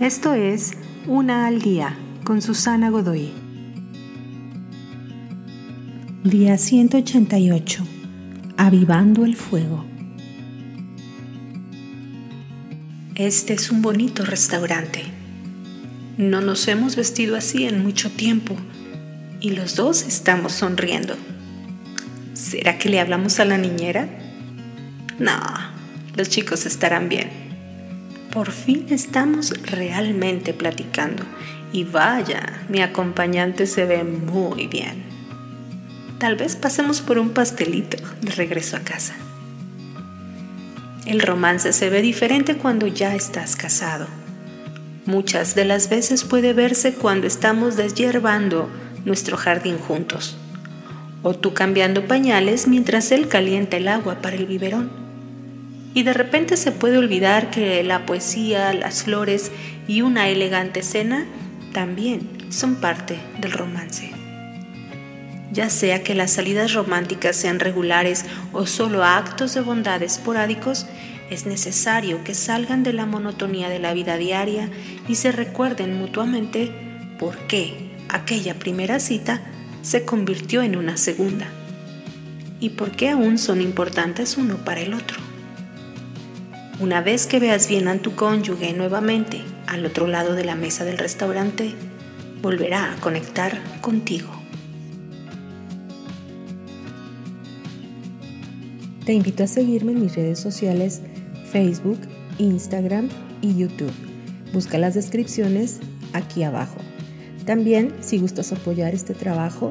Esto es Una al Día con Susana Godoy. Día 188. Avivando el fuego. Este es un bonito restaurante. No nos hemos vestido así en mucho tiempo y los dos estamos sonriendo. ¿Será que le hablamos a la niñera? No, los chicos estarán bien. Por fin estamos realmente platicando y vaya, mi acompañante se ve muy bien. Tal vez pasemos por un pastelito de regreso a casa. El romance se ve diferente cuando ya estás casado. Muchas de las veces puede verse cuando estamos deshiervando nuestro jardín juntos, o tú cambiando pañales mientras él calienta el agua para el biberón. Y de repente se puede olvidar que la poesía, las flores y una elegante cena también son parte del romance ya sea que las salidas románticas sean regulares o solo actos de bondad esporádicos, es necesario que salgan de la monotonía de la vida diaria y se recuerden mutuamente por qué aquella primera cita se convirtió en una segunda y por qué aún son importantes uno para el otro. Una vez que veas bien a tu cónyuge nuevamente al otro lado de la mesa del restaurante, volverá a conectar contigo. Te invito a seguirme en mis redes sociales Facebook, Instagram y YouTube. Busca las descripciones aquí abajo. También, si gustas apoyar este trabajo,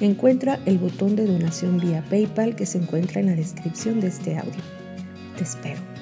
encuentra el botón de donación vía PayPal que se encuentra en la descripción de este audio. Te espero.